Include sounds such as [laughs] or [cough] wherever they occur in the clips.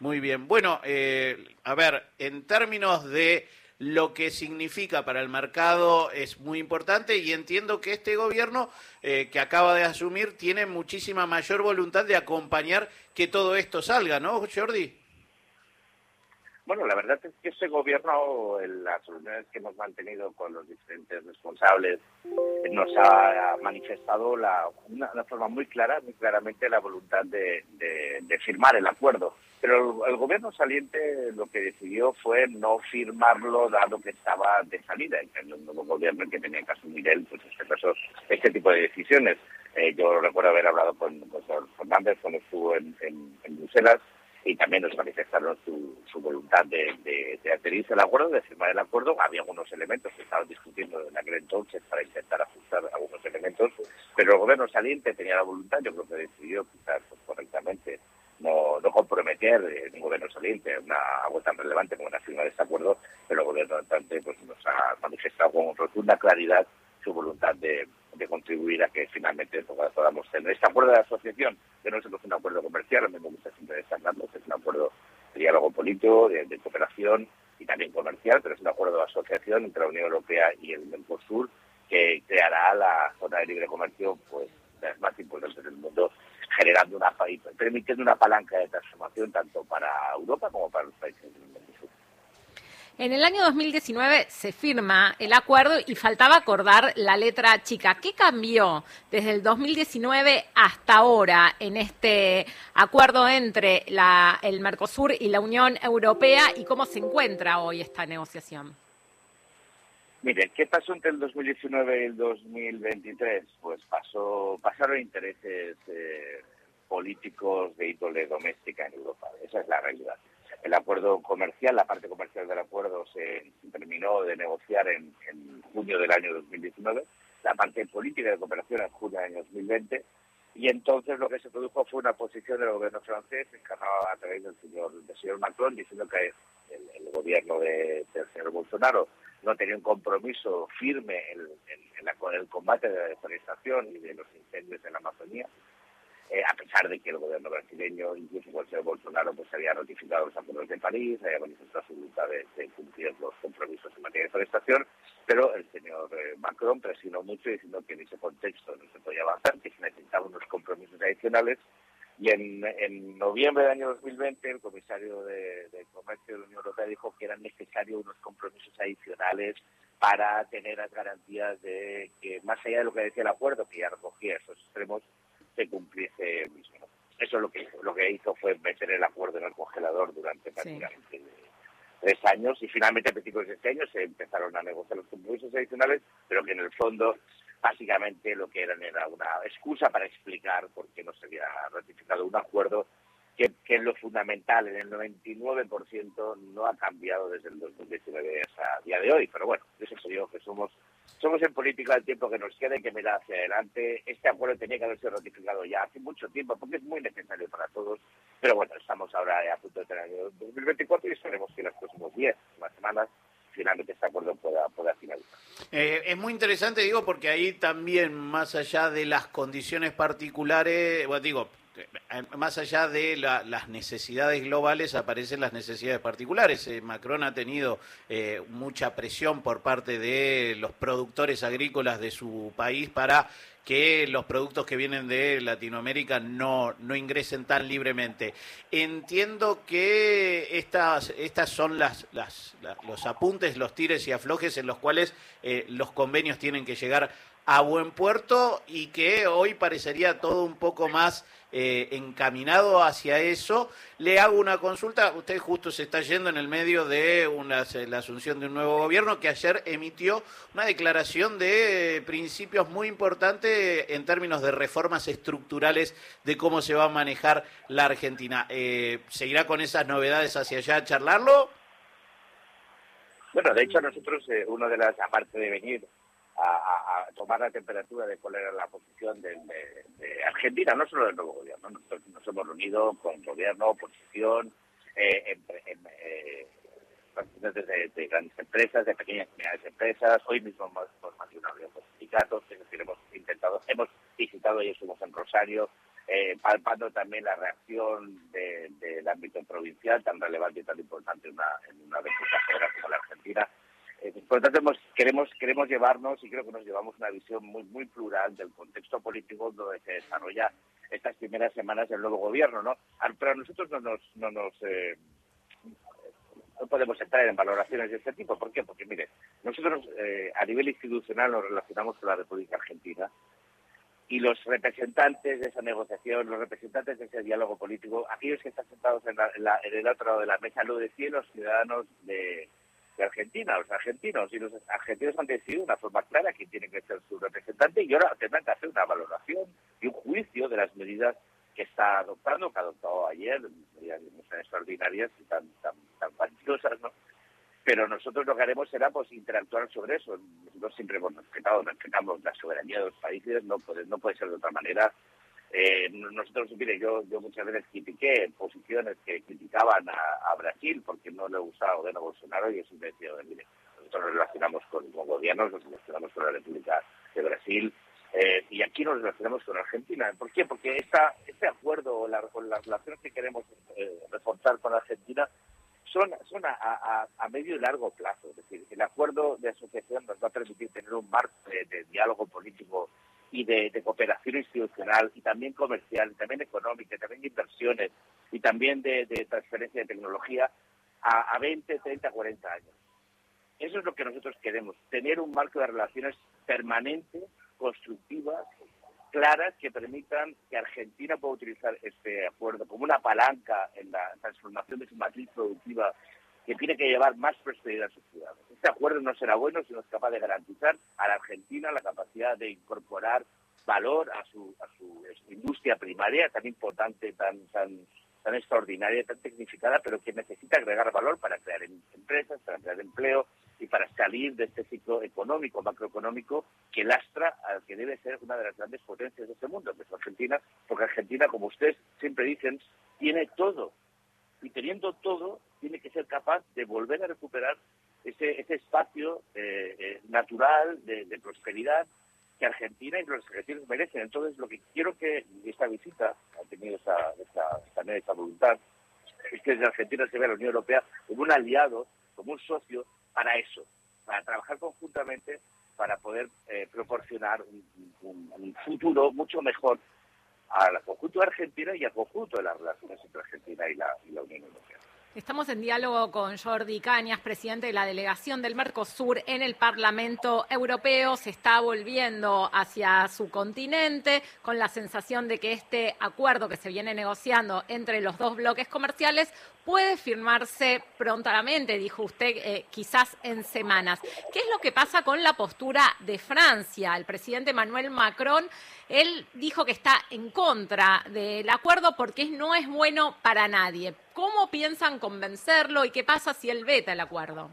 Muy bien. Bueno, a ver, en términos de lo que significa para el mercado es muy importante y entiendo que este gobierno eh, que acaba de asumir tiene muchísima mayor voluntad de acompañar que todo esto salga, ¿no, Jordi? Bueno, la verdad es que este gobierno, en las reuniones que hemos mantenido con los diferentes responsables, nos ha manifestado la, una, forma muy clara, muy claramente la voluntad de firmar el acuerdo. Pero el, gobierno saliente lo que decidió fue no firmarlo dado que estaba de salida, en cambio el nuevo gobierno que tenía que asumir él, pues este, este tipo de decisiones. Eh, yo recuerdo haber hablado con, con Fernández cuando estuvo en, Bruselas y también nos manifestaron su, voluntad de, de, adherirse al acuerdo, de firmar el acuerdo. Había algunos elementos que estaban discutiendo en aquel entonces para intentar ajustar algunos elementos, pero el gobierno saliente tenía la voluntad, yo creo que decidió quizás pues, correctamente no, no comprometer eh, un gobierno saliente una algo tan relevante como la firma de este acuerdo, pero el gobierno entrante pues, nos ha manifestado con rotunda claridad su voluntad de, contribuir a que finalmente podamos tener este acuerdo de asociación, que no es un acuerdo comercial, a mí me gusta siempre destacarlo, es un acuerdo de diálogo político, de, cooperación y también comercial, pero es un acuerdo de asociación entre la Unión Europea y el Mercosur que creará la zona de libre comercio pues más importantes del mundo generando una permitiendo una palanca de transformación tanto para Europa como para los países. En el año 2019 se firma el acuerdo y faltaba acordar la letra chica. ¿Qué cambió desde el 2019 hasta ahora en este acuerdo entre la, el Mercosur y la Unión Europea y cómo se encuentra hoy esta negociación? Mire, ¿qué pasó entre el 2019 y el 2023? Pues pasó, pasaron intereses eh, políticos de índole doméstica en Europa. Esa es la realidad. El acuerdo comercial, la parte comercial del acuerdo se terminó de negociar en, junio del año 2019, la parte política de cooperación en junio del año 2020, y entonces lo que se produjo fue una posición del gobierno francés encarnado a través del señor, del señor Macron diciendo que el, gobierno de, del señor Bolsonaro no tenía un compromiso firme en, el combate de la deforestación y de los incendios en la Amazonía, eh, a pesar de que el gobierno brasileño, incluso el señor Bolsonaro, pues había ratificado los acuerdos de París, había manifestado su voluntad de, cumplir los compromisos en materia de deforestación, pero el señor eh, Macron presionó mucho diciendo que en ese contexto no se podía avanzar, que se necesitaban unos compromisos adicionales. Y en, noviembre del año 2020 el comisario de, Comercio de la Unión Europea dijo que eran necesarios unos compromisos adicionales para tener las garantías de que, más allá de lo que decía el acuerdo, que ya recogía esos extremos, se cumpliese el mismo. Eso es lo que hizo. Lo que hizo fue meter el acuerdo en el congelador durante prácticamente tres años y finalmente a principios de este año se empezaron a negociar los compromisos adicionales, pero que en el fondo básicamente lo que eran era una excusa para explicar por qué no se había ratificado un acuerdo que, que es lo fundamental, en el 99% no ha cambiado desde el 2019 hasta día de hoy, pero bueno, eso soy yo, que somos somos en política el tiempo que nos queda y que mirar hacia adelante. Este acuerdo tenía que haber sido ratificado ya hace mucho tiempo porque es muy necesario para todos. Pero bueno, estamos ahora a punto de tener el año 2024 y esperemos que en los próximos días, semanas, finalmente este acuerdo pueda, finalizar. Eh, es muy interesante, digo, porque ahí también, más allá de las condiciones particulares, digo, más allá de las necesidades globales, aparecen las necesidades particulares. Eh, Macron ha tenido mucha presión por parte de los productores agrícolas de su país para que los productos que vienen de Latinoamérica no, no ingresen tan libremente. Entiendo que estas, estas son las, las, los apuntes, los tires y aflojes en los cuales eh, los convenios tienen que llegar a buen puerto y que hoy parecería todo un poco más eh, encaminado hacia eso. Le hago una consulta, usted justo se está yendo en el medio de la asunción de un nuevo gobierno que ayer emitió una declaración de principios muy importantes en términos de reformas estructurales de cómo se va a manejar la Argentina. Eh, ¿Seguirá con esas novedades hacia allá a charlarlo? Bueno, de hecho nosotros, eh, de las, aparte de venir a, tomar la temperatura de cuál era la posición de, Argentina, no solo del nuevo gobierno. Nosotros nos hemos reunido con gobierno, oposición, eh, eh de, grandes empresas, de pequeñas y medianas empresas. Hoy mismo hemos, hemos con sindicatos, es decir, hemos intentado, hemos visitado y estuvimos en Rosario, eh, palpando también la reacción de, ámbito provincial tan relevante y tan importante una, en una república federal como la Argentina. Por lo tanto, queremos, queremos llevarnos y creo que nos llevamos una visión muy, muy plural del contexto político donde se desarrolla estas primeras semanas del nuevo gobierno, ¿no? Pero a nosotros no nos, no nos eh, no podemos entrar en valoraciones de este tipo. ¿Por qué? Porque, mire, nosotros eh, a nivel institucional nos relacionamos con la República Argentina y los representantes de esa negociación, los representantes de ese diálogo político, aquellos que están sentados en, el otro lado de la mesa, lo decían los ciudadanos de, Argentina, los argentinos, y los argentinos han decidido de una forma clara quién tiene que ser su representante y ahora tendrán que hacer una valoración y un juicio de las medidas que está adoptando, que ha adoptado ayer, medidas extraordinarias y tan, tan, tan ¿no? Pero nosotros lo que haremos será pues interactuar sobre eso. Nosotros siempre hemos respetado, respetamos la soberanía de los países, no puede, no puede ser de otra manera. Eh, nosotros, mire, yo, yo muchas veces critiqué posiciones que criticaban a, Brasil porque no le gustaba el gobierno Bolsonaro y eso me decía, mire, nosotros nos relacionamos con, con gobiernos, nos relacionamos con la República de Brasil, eh, y aquí nos relacionamos con Argentina. ¿Por qué? Porque esta, este acuerdo la, con las relaciones que queremos eh, reforzar con Argentina son, son a, medio y largo plazo. Es decir, el acuerdo de asociación nos va a permitir tener un marco de, diálogo político y de, cooperación institucional y también comercial, y también económica, y también de inversiones y también de, transferencia de tecnología a, a 20, 30, 40 años. Eso es lo que nosotros queremos, tener un marco de relaciones permanente constructivas, claras, que permitan que Argentina pueda utilizar este acuerdo como una palanca en la transformación de su matriz productiva que tiene que llevar más prosperidad a sus ciudades. Este acuerdo no será bueno si no es capaz de garantizar a la Argentina la capacidad de incorporar valor a su, a su industria primaria tan importante, tan, tan, tan extraordinaria, tan tecnificada, pero que necesita agregar valor para crear em, empresas, para crear empleo, y para salir de este ciclo económico, macroeconómico, que lastra al que debe ser una de las grandes potencias de este mundo, que es Argentina, porque Argentina, como ustedes siempre dicen, tiene todo. Y teniendo todo, capaz de volver a recuperar ese, espacio eh, eh, natural de, prosperidad que Argentina y los argentinos merecen. Entonces, lo que quiero que esta visita ha tenido esa, esa, esa voluntad es que desde Argentina se vea la Unión Europea como un aliado, como un socio para eso, para trabajar conjuntamente para poder eh, proporcionar un, futuro mucho mejor al conjunto de Argentina y al conjunto de las relaciones entre Argentina y la, y la Unión Europea. Estamos en diálogo con Jordi Cañas, presidente de la delegación del Mercosur en el Parlamento Europeo. Se está volviendo hacia su continente con la sensación de que este acuerdo que se viene negociando entre los dos bloques comerciales puede firmarse prontamente, dijo usted, eh, quizás en semanas. ¿Qué es lo que pasa con la postura de Francia? El presidente Emmanuel Macron, él dijo que está en contra del acuerdo porque no es bueno para nadie. ¿Cómo piensan convencerlo y qué pasa si él veta el acuerdo?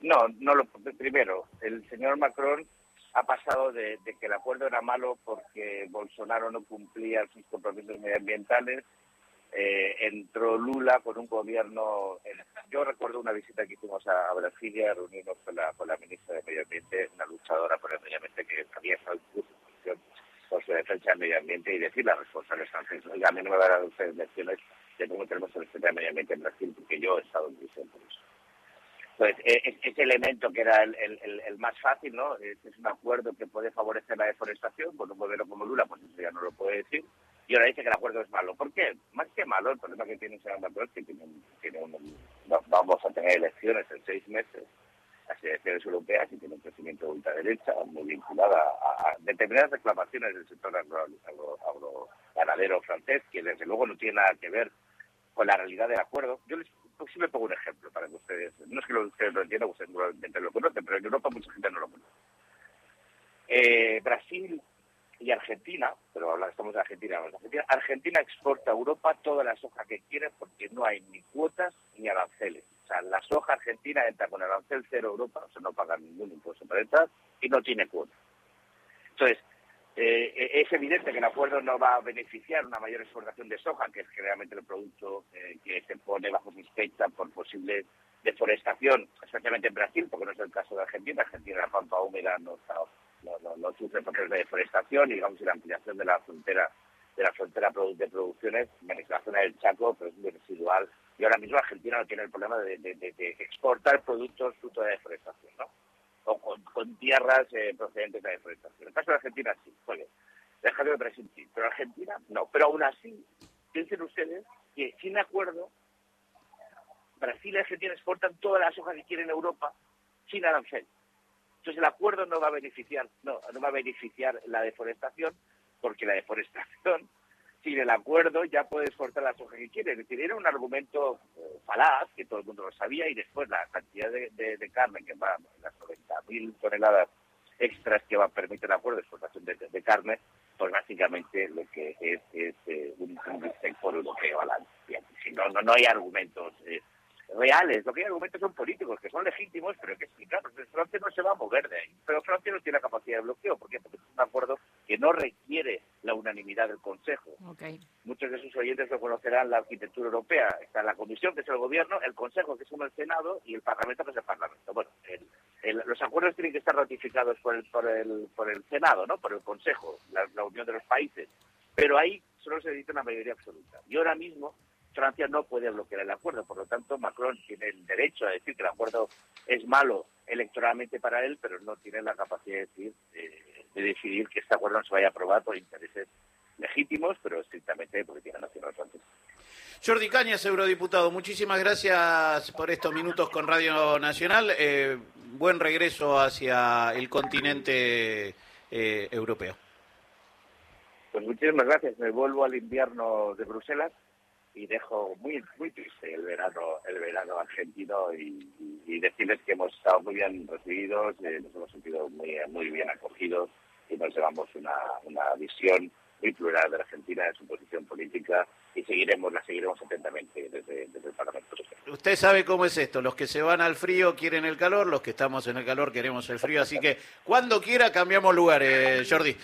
No, no lo primero, el señor Macron ha pasado de que el acuerdo era malo porque Bolsonaro no cumplía sus compromisos medioambientales eh, entró Lula con un gobierno. yo recuerdo una visita que hicimos a, Brasilia, reunirnos con la, con la ministra de Medio Ambiente, una luchadora por el medio ambiente que había estado en por su defensa del medio ambiente y decir las responsables franceses. Oiga, a mí no me van a dar ustedes lecciones de cómo tenemos el defensa del medio ambiente en Brasil, porque yo he estado en prisión por eso. Entonces, e, ese elemento que era el, más fácil, ¿no? Es, un acuerdo que puede favorecer la deforestación, con un gobierno como Lula, pues eso ya no lo puede decir y ahora dice que el acuerdo es malo. ¿Por qué? El problema que tiene acuerdo es que tiene, tiene vamos a tener elecciones en seis meses, las elecciones europeas, y tiene un crecimiento de ultraderecha muy vinculada a, determinadas reclamaciones del sector agroganadero francés, que desde luego no tiene nada que ver con la realidad del acuerdo. Yo les pues me pongo un ejemplo para que ustedes, no es que ustedes lo entiendan, ustedes probablemente lo conocen, pero en Europa mucha gente no lo conoce. Eh, Brasil y Argentina, pero ahora estamos en Argentina, Argentina, Argentina exporta a Europa toda la soja que quiere porque no hay ni cuotas ni aranceles. O sea, la soja argentina entra con arancel cero Europa, o sea, no paga ningún impuesto para entrar y no tiene cuotas. Entonces, eh, es evidente que el acuerdo no va a beneficiar una mayor exportación de soja, que es generalmente el producto eh, que se pone bajo sospecha por posible deforestación, especialmente en Brasil, porque no es el caso de Argentina. Argentina, la pampa húmeda no está no, no, sufre y digamos la ampliación de la frontera de la frontera de producciones en la zona el Chaco, pero es muy residual. Y ahora mismo Argentina no tiene el problema de, exportar productos fruto de deforestación, ¿no? O con, tierras eh, procedentes de deforestación. En el caso de Argentina sí, oye, déjame de presentir. Pero Argentina no. Pero aún así, piensen ustedes que sin acuerdo, Brasil y Argentina exportan todas las hojas que quieren en Europa sin arancel. El acuerdo no va a beneficiar, no, no va a beneficiar la deforestación, porque la deforestación, [laughs] sin el acuerdo, ya puede exportar las hojas que quiere. Es decir, era un argumento eh, falaz, que todo el mundo lo sabía, y después la cantidad de, carne, que va, las 90.000 toneladas extras que va a permitir el acuerdo de exportación de, carne, pues básicamente lo que es, es eh, un, un sector europeo al. Si no, no, no hay argumentos. Eh, reales. Lo que hay argumentos son políticos, que son legítimos, pero hay que explicarlos. Francia no se va a mover de ahí. Pero Francia no tiene la capacidad de bloqueo. ¿Por qué? Porque es un acuerdo que no requiere la unanimidad del Consejo. Muchos de sus oyentes lo conocerán la arquitectura europea. Está la Comisión, que es el Gobierno, el Consejo, que es como el Senado, y el Parlamento, que es el Parlamento. Bueno, los acuerdos tienen que estar ratificados por el, por el, por el Senado, ¿no? por el Consejo, la, la Unión de los Países. Pero ahí solo se necesita una mayoría absoluta. Y ahora mismo Francia no puede bloquear el acuerdo. Por lo tanto, Macron tiene el derecho a decir que el acuerdo es malo electoralmente para él, pero no tiene la capacidad de, decir, eh, de decidir que este acuerdo no se vaya a aprobar por intereses legítimos, pero estrictamente política nacional francesa. Jordi Cañas, eurodiputado, muchísimas gracias por estos minutos con Radio Nacional. Eh, buen regreso hacia el continente eh, europeo. Pues muchísimas gracias. Me vuelvo al invierno de Bruselas y dejo muy muy triste el verano el verano argentino y, decirles que hemos estado muy bien recibidos, eh, nos hemos sentido muy muy bien acogidos y nos llevamos una, una visión muy plural de la Argentina, de su posición política y seguiremos la seguiremos atentamente desde, el Parlamento. Usted sabe cómo es esto, los que se van al frío quieren el calor, los que estamos en el calor queremos el frío, así que cuando quiera cambiamos lugares, Jordi.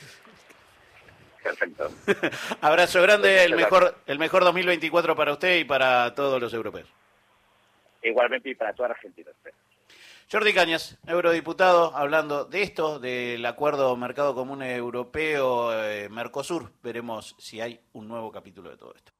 Perfecto. [laughs] Abrazo grande, el mejor, el mejor 2024 para usted y para todos los europeos. Igualmente y para toda Argentina. Jordi Cañas, eurodiputado, hablando de esto, del acuerdo Mercado Común Europeo-Mercosur. Veremos si hay un nuevo capítulo de todo esto.